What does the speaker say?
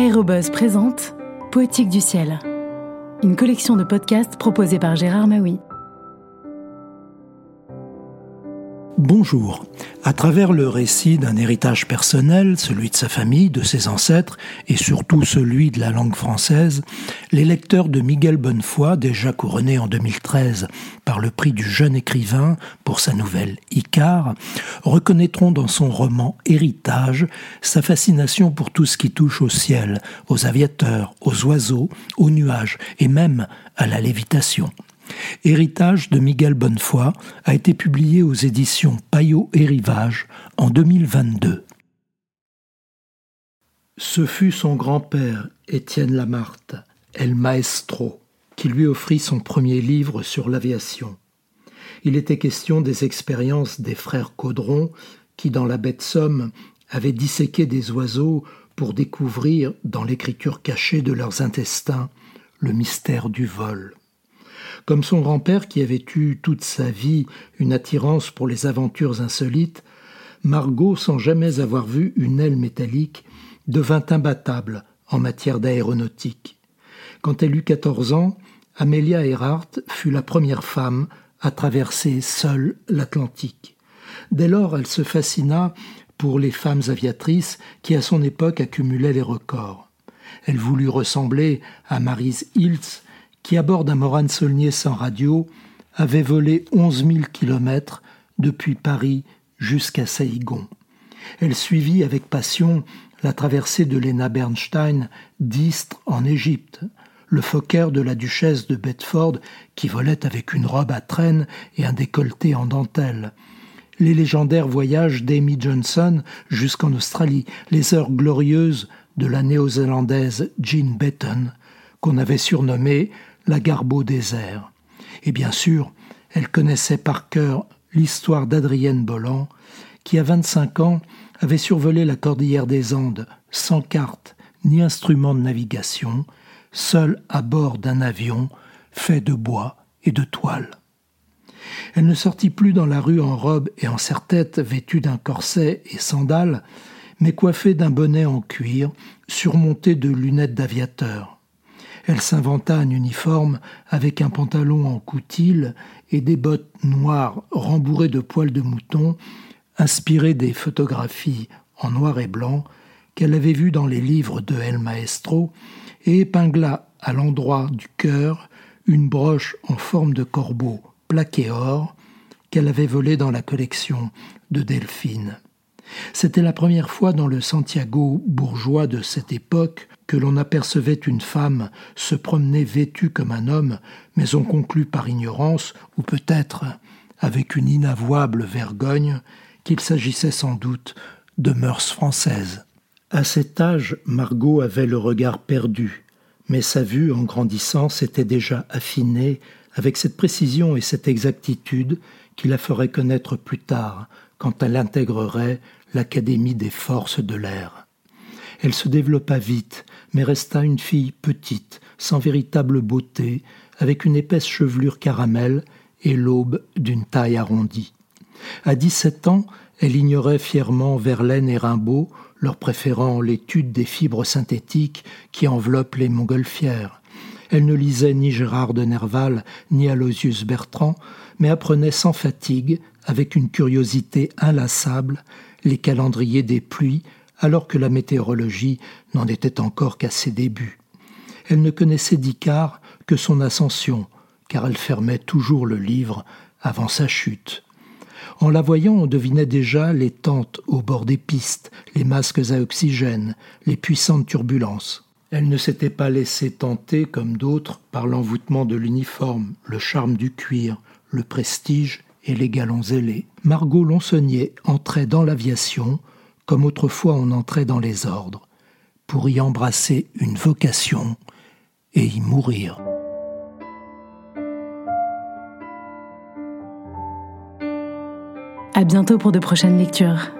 Aérobuzz présente Poétique du ciel, une collection de podcasts proposée par Gérard Maui. Bonjour. À travers le récit d'un héritage personnel, celui de sa famille, de ses ancêtres et surtout celui de la langue française, les lecteurs de Miguel Bonnefoy, déjà couronné en 2013 par le prix du jeune écrivain pour sa nouvelle Icar, reconnaîtront dans son roman Héritage sa fascination pour tout ce qui touche au ciel, aux aviateurs, aux oiseaux, aux nuages et même à la lévitation. Héritage de Miguel Bonnefoy a été publié aux éditions Payot et Rivage en 2022. Ce fut son grand-père, Étienne Lamarthe, El Maestro, qui lui offrit son premier livre sur l'aviation. Il était question des expériences des frères Caudron qui, dans la de Somme, avaient disséqué des oiseaux pour découvrir, dans l'écriture cachée de leurs intestins, le mystère du vol. Comme son grand-père qui avait eu toute sa vie une attirance pour les aventures insolites, Margot, sans jamais avoir vu une aile métallique, devint imbattable en matière d'aéronautique. Quand elle eut quatorze ans, Amelia Earhart fut la première femme à traverser seule l'Atlantique. Dès lors, elle se fascina pour les femmes aviatrices qui, à son époque, accumulaient les records. Elle voulut ressembler à Marise Hiltz, qui, à bord d'un Morane Saulnier sans radio, avait volé onze mille kilomètres depuis Paris jusqu'à Saïgon. Elle suivit avec passion la traversée de Lena Bernstein d'Istre en Égypte, le Fokker de la duchesse de Bedford qui volait avec une robe à traîne et un décolleté en dentelle, les légendaires voyages d'Amy Johnson jusqu'en Australie, les heures glorieuses de la néo-zélandaise Jean Betton, qu'on avait surnommée la Garbeau désert. Et bien sûr, elle connaissait par cœur l'histoire d'Adrienne Bolland, qui à 25 ans avait survolé la cordillère des Andes sans carte ni instrument de navigation, seule à bord d'un avion fait de bois et de toile. Elle ne sortit plus dans la rue en robe et en serre-tête vêtue d'un corset et sandales, mais coiffée d'un bonnet en cuir, surmonté de lunettes d'aviateur. Elle s'inventa un uniforme avec un pantalon en coutil et des bottes noires rembourrées de poils de mouton, inspirées des photographies en noir et blanc qu'elle avait vues dans les livres de El Maestro, et épingla à l'endroit du cœur une broche en forme de corbeau plaqué or qu'elle avait volée dans la collection de Delphine. C'était la première fois dans le Santiago bourgeois de cette époque que l'on apercevait une femme se promener vêtue comme un homme, mais on conclut par ignorance, ou peut-être avec une inavouable vergogne, qu'il s'agissait sans doute de mœurs françaises. À cet âge, Margot avait le regard perdu, mais sa vue, en grandissant, s'était déjà affinée avec cette précision et cette exactitude qui la ferait connaître plus tard, quand elle intégrerait l'Académie des forces de l'air. Elle se développa vite, mais resta une fille petite, sans véritable beauté, avec une épaisse chevelure caramel et l'aube d'une taille arrondie. À dix-sept ans, elle ignorait fièrement Verlaine et Rimbaud, leur préférant l'étude des fibres synthétiques qui enveloppent les montgolfières. Elle ne lisait ni Gérard de Nerval ni Aloysius Bertrand, mais apprenait sans fatigue, avec une curiosité inlassable, les calendriers des pluies, alors que la météorologie n'en était encore qu'à ses débuts. Elle ne connaissait d'Icare que son ascension, car elle fermait toujours le livre avant sa chute. En la voyant, on devinait déjà les tentes au bord des pistes, les masques à oxygène, les puissantes turbulences. Elle ne s'était pas laissée tenter, comme d'autres, par l'envoûtement de l'uniforme, le charme du cuir, le prestige et les galons ailés. Margot Lonsonnier entrait dans l'aviation comme autrefois on entrait dans les ordres, pour y embrasser une vocation et y mourir. À bientôt pour de prochaines lectures.